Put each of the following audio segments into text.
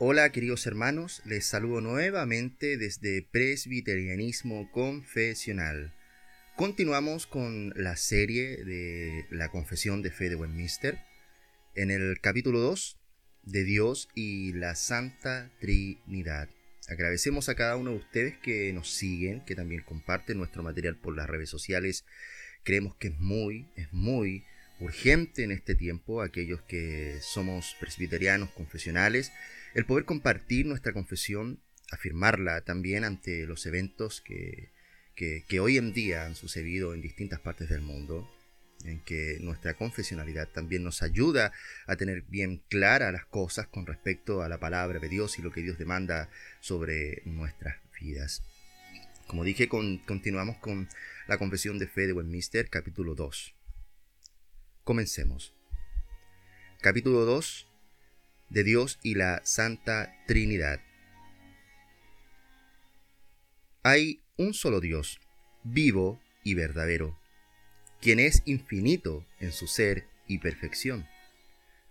Hola queridos hermanos, les saludo nuevamente desde Presbiterianismo Confesional. Continuamos con la serie de la Confesión de Fe de Westminster en el capítulo 2 de Dios y la Santa Trinidad. Agradecemos a cada uno de ustedes que nos siguen, que también comparten nuestro material por las redes sociales. Creemos que es muy, es muy urgente en este tiempo, aquellos que somos presbiterianos confesionales, el poder compartir nuestra confesión, afirmarla también ante los eventos que, que, hoy en día han sucedido en distintas partes del mundo, en que nuestra confesionalidad también nos ayuda a tener bien claras las cosas con respecto a la palabra de Dios y lo que Dios demanda sobre nuestras vidas. Como dije, continuamos con la confesión de fe de Westminster, capítulo 2. Comencemos. Capítulo 2 de Dios y la Santa Trinidad. Hay un solo Dios, vivo y verdadero, quien es infinito en su ser y perfección,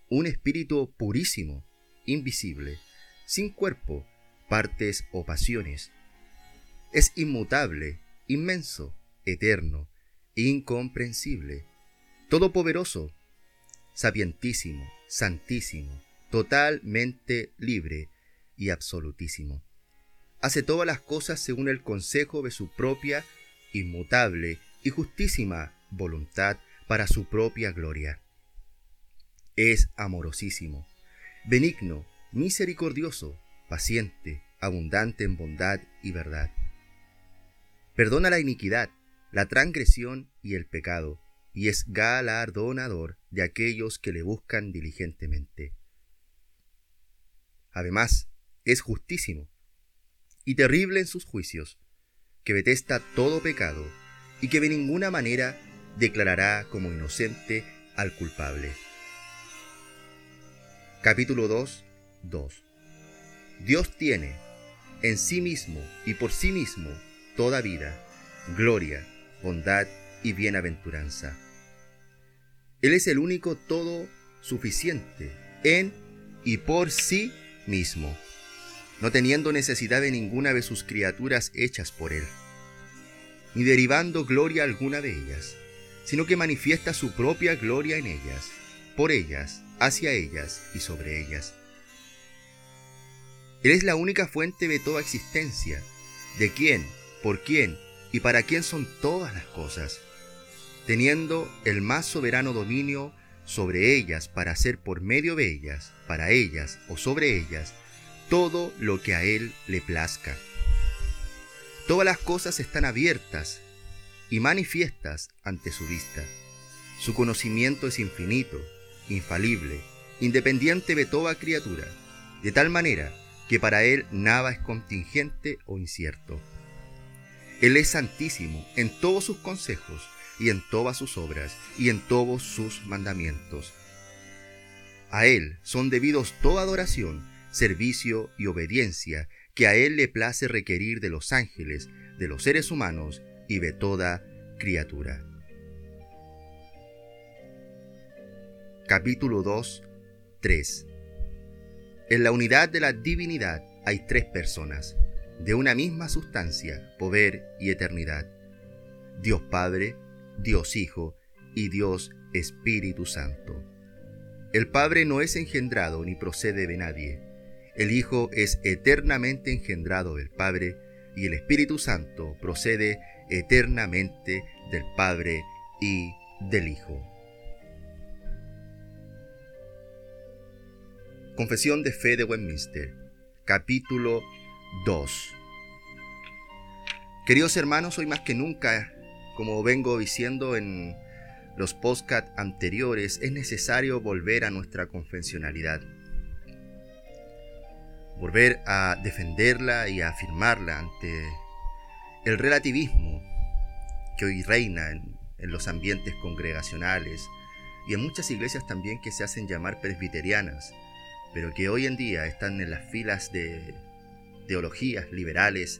un espíritu purísimo, invisible, sin cuerpo, partes o pasiones. Es inmutable, inmenso, eterno, incomprensible todopoderoso, sapientísimo, santísimo, totalmente libre y absolutísimo. Hace todas las cosas según el consejo de su propia, inmutable y justísima voluntad para su propia gloria. Es amorosísimo, benigno, misericordioso, paciente, abundante en bondad y verdad. Perdona la iniquidad, la transgresión y el pecado y es galardonador de aquellos que le buscan diligentemente. Además, es justísimo y terrible en sus juicios, que detesta todo pecado y que de ninguna manera declarará como inocente al culpable. Capítulo 2, 2. Dios tiene en sí mismo y por sí mismo toda vida, gloria, bondad y bienaventuranza él es el único todo suficiente en y por sí mismo, no teniendo necesidad de ninguna de sus criaturas hechas por Él, ni derivando gloria alguna de ellas, sino que manifiesta su propia gloria en ellas, por ellas, hacia ellas y sobre ellas. Él es la única fuente de toda existencia, de quién, por quién y para quién son todas las cosas teniendo el más soberano dominio sobre ellas para hacer por medio de ellas, para ellas o sobre ellas, todo lo que a Él le plazca. Todas las cosas están abiertas y manifiestas ante su vista. Su conocimiento es infinito, infalible, independiente de toda criatura, de tal manera que para Él nada es contingente o incierto. Él es santísimo en todos sus consejos y en todas sus obras y en todos sus mandamientos. A Él son debidos toda adoración, servicio y obediencia que a Él le place requerir de los ángeles, de los seres humanos y de toda criatura. Capítulo 2, 3 En la unidad de la divinidad hay tres personas, de una misma sustancia, poder y eternidad. Dios Padre, Dios Hijo y Dios Espíritu Santo. El Padre no es engendrado ni procede de nadie. El Hijo es eternamente engendrado del Padre y el Espíritu Santo procede eternamente del Padre y del Hijo. Confesión de Fe de Westminster, capítulo 2. Queridos hermanos, hoy más que nunca como vengo diciendo en los postcat anteriores, es necesario volver a nuestra convencionalidad. Volver a defenderla y a afirmarla ante el relativismo que hoy reina en, en los ambientes congregacionales y en muchas iglesias también que se hacen llamar presbiterianas, pero que hoy en día están en las filas de teologías liberales,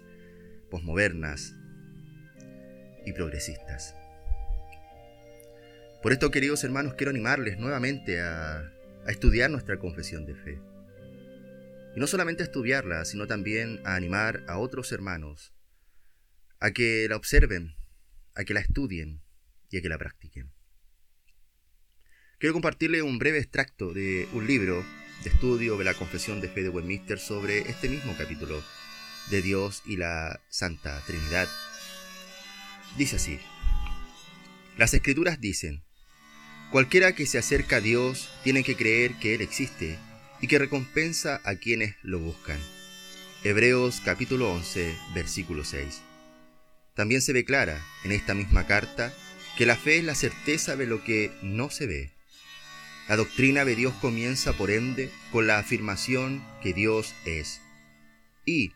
posmodernas, progresistas. Por esto, queridos hermanos, quiero animarles nuevamente a, a estudiar nuestra confesión de fe. Y no solamente a estudiarla, sino también a animar a otros hermanos a que la observen, a que la estudien y a que la practiquen. Quiero compartirle un breve extracto de un libro de estudio de la Confesión de Fe de Westminster sobre este mismo capítulo de Dios y la Santa Trinidad. Dice así, las escrituras dicen, cualquiera que se acerca a Dios tiene que creer que Él existe y que recompensa a quienes lo buscan. Hebreos capítulo 11, versículo 6. También se declara en esta misma carta que la fe es la certeza de lo que no se ve. La doctrina de Dios comienza por ende con la afirmación que Dios es. Y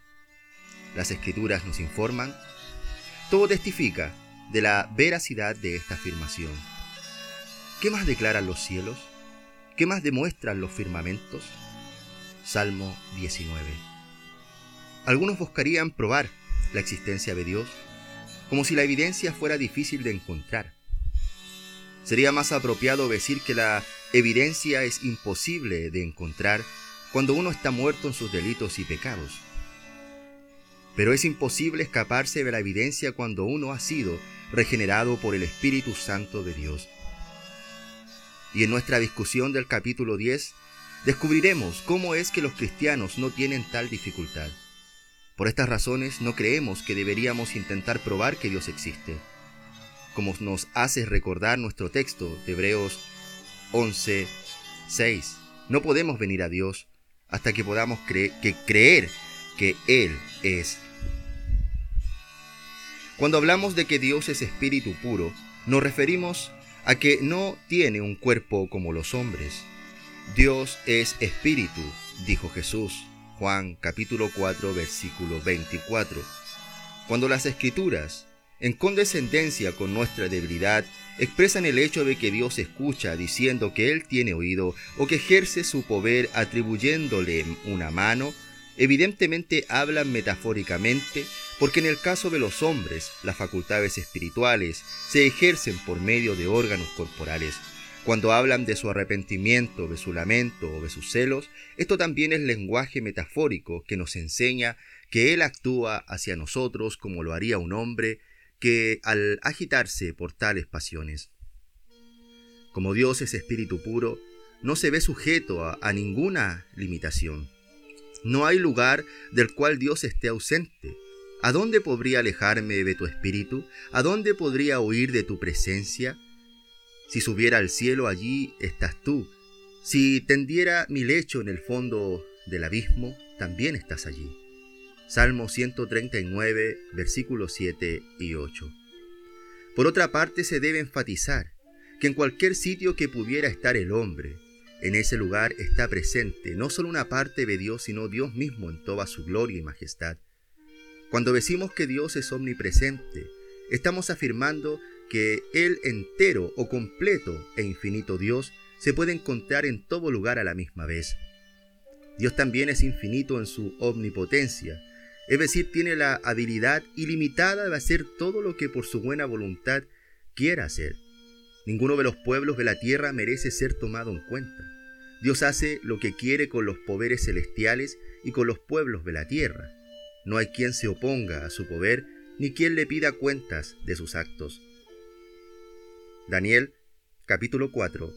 las escrituras nos informan, todo testifica de la veracidad de esta afirmación. ¿Qué más declaran los cielos? ¿Qué más demuestran los firmamentos? Salmo 19. Algunos buscarían probar la existencia de Dios, como si la evidencia fuera difícil de encontrar. Sería más apropiado decir que la evidencia es imposible de encontrar cuando uno está muerto en sus delitos y pecados. Pero es imposible escaparse de la evidencia cuando uno ha sido regenerado por el Espíritu Santo de Dios. Y en nuestra discusión del capítulo 10 descubriremos cómo es que los cristianos no tienen tal dificultad. Por estas razones no creemos que deberíamos intentar probar que Dios existe. Como nos hace recordar nuestro texto de Hebreos 11, 6. No podemos venir a Dios hasta que podamos que creer que Él es. Cuando hablamos de que Dios es espíritu puro, nos referimos a que no tiene un cuerpo como los hombres. Dios es espíritu, dijo Jesús, Juan capítulo 4 versículo 24. Cuando las escrituras, en condescendencia con nuestra debilidad, expresan el hecho de que Dios escucha diciendo que Él tiene oído o que ejerce su poder atribuyéndole una mano, evidentemente hablan metafóricamente porque en el caso de los hombres las facultades espirituales se ejercen por medio de órganos corporales. Cuando hablan de su arrepentimiento, de su lamento o de sus celos, esto también es lenguaje metafórico que nos enseña que Él actúa hacia nosotros como lo haría un hombre que al agitarse por tales pasiones. Como Dios es espíritu puro, no se ve sujeto a, a ninguna limitación. No hay lugar del cual Dios esté ausente. ¿A dónde podría alejarme de tu espíritu? ¿A dónde podría huir de tu presencia? Si subiera al cielo, allí estás tú. Si tendiera mi lecho en el fondo del abismo, también estás allí. Salmo 139, versículos 7 y 8. Por otra parte, se debe enfatizar que en cualquier sitio que pudiera estar el hombre, en ese lugar está presente no solo una parte de Dios, sino Dios mismo en toda su gloria y majestad. Cuando decimos que Dios es omnipresente, estamos afirmando que Él entero o completo e infinito Dios se puede encontrar en todo lugar a la misma vez. Dios también es infinito en su omnipotencia, es decir, tiene la habilidad ilimitada de hacer todo lo que por su buena voluntad quiera hacer. Ninguno de los pueblos de la tierra merece ser tomado en cuenta. Dios hace lo que quiere con los poderes celestiales y con los pueblos de la tierra. No hay quien se oponga a su poder, ni quien le pida cuentas de sus actos. Daniel capítulo 4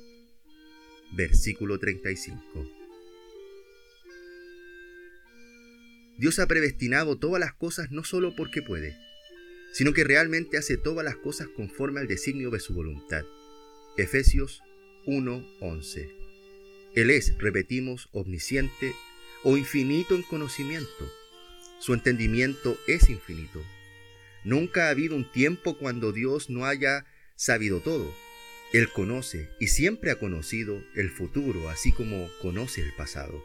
versículo 35 Dios ha predestinado todas las cosas no solo porque puede, sino que realmente hace todas las cosas conforme al designio de su voluntad. Efesios 1:11 Él es, repetimos, omnisciente o infinito en conocimiento su entendimiento es infinito. Nunca ha habido un tiempo cuando Dios no haya sabido todo. Él conoce y siempre ha conocido el futuro, así como conoce el pasado.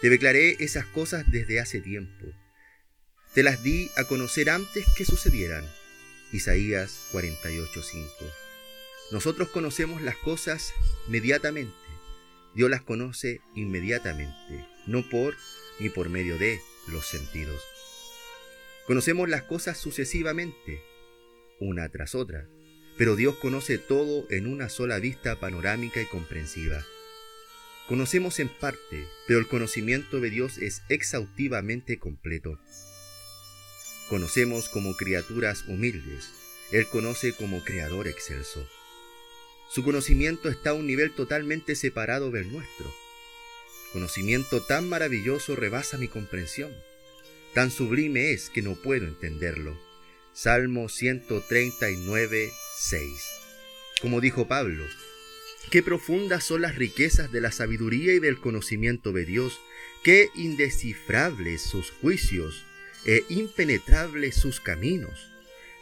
Te declaré esas cosas desde hace tiempo. Te las di a conocer antes que sucedieran. Isaías 48:5. Nosotros conocemos las cosas inmediatamente. Dios las conoce inmediatamente, no por ni por medio de, los sentidos. Conocemos las cosas sucesivamente, una tras otra, pero Dios conoce todo en una sola vista panorámica y comprensiva. Conocemos en parte, pero el conocimiento de Dios es exhaustivamente completo. Conocemos como criaturas humildes, Él conoce como Creador excelso. Su conocimiento está a un nivel totalmente separado del nuestro. Conocimiento tan maravilloso rebasa mi comprensión. Tan sublime es que no puedo entenderlo. Salmo 139, 6. Como dijo Pablo, Qué profundas son las riquezas de la sabiduría y del conocimiento de Dios, qué indescifrables sus juicios e impenetrables sus caminos.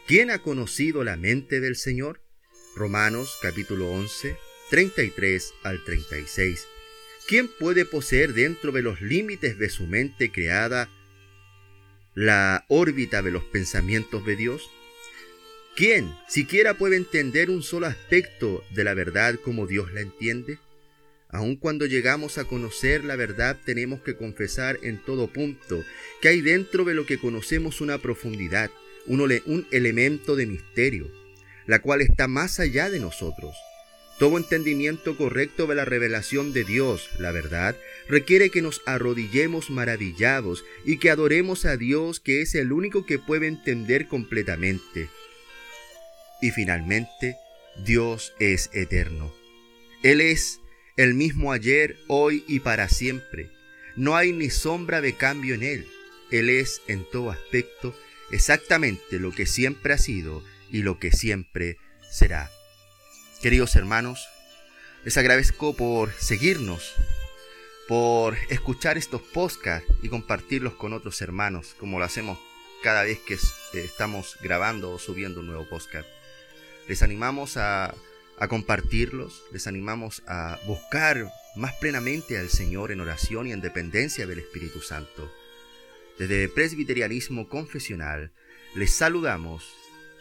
¿Quién ha conocido la mente del Señor? Romanos capítulo 11, 33 al 36. ¿Quién puede poseer dentro de los límites de su mente creada la órbita de los pensamientos de Dios? ¿Quién siquiera puede entender un solo aspecto de la verdad como Dios la entiende? Aun cuando llegamos a conocer la verdad tenemos que confesar en todo punto que hay dentro de lo que conocemos una profundidad, un, un elemento de misterio, la cual está más allá de nosotros. Todo entendimiento correcto de la revelación de Dios, la verdad, requiere que nos arrodillemos maravillados y que adoremos a Dios que es el único que puede entender completamente. Y finalmente, Dios es eterno. Él es el mismo ayer, hoy y para siempre. No hay ni sombra de cambio en Él. Él es en todo aspecto exactamente lo que siempre ha sido y lo que siempre será. Queridos hermanos, les agradezco por seguirnos, por escuchar estos podcasts y compartirlos con otros hermanos, como lo hacemos cada vez que estamos grabando o subiendo un nuevo podcast. Les animamos a, compartirlos, les animamos a buscar más plenamente al Señor en oración y en dependencia del Espíritu Santo. Desde Presbiterianismo Confesional les saludamos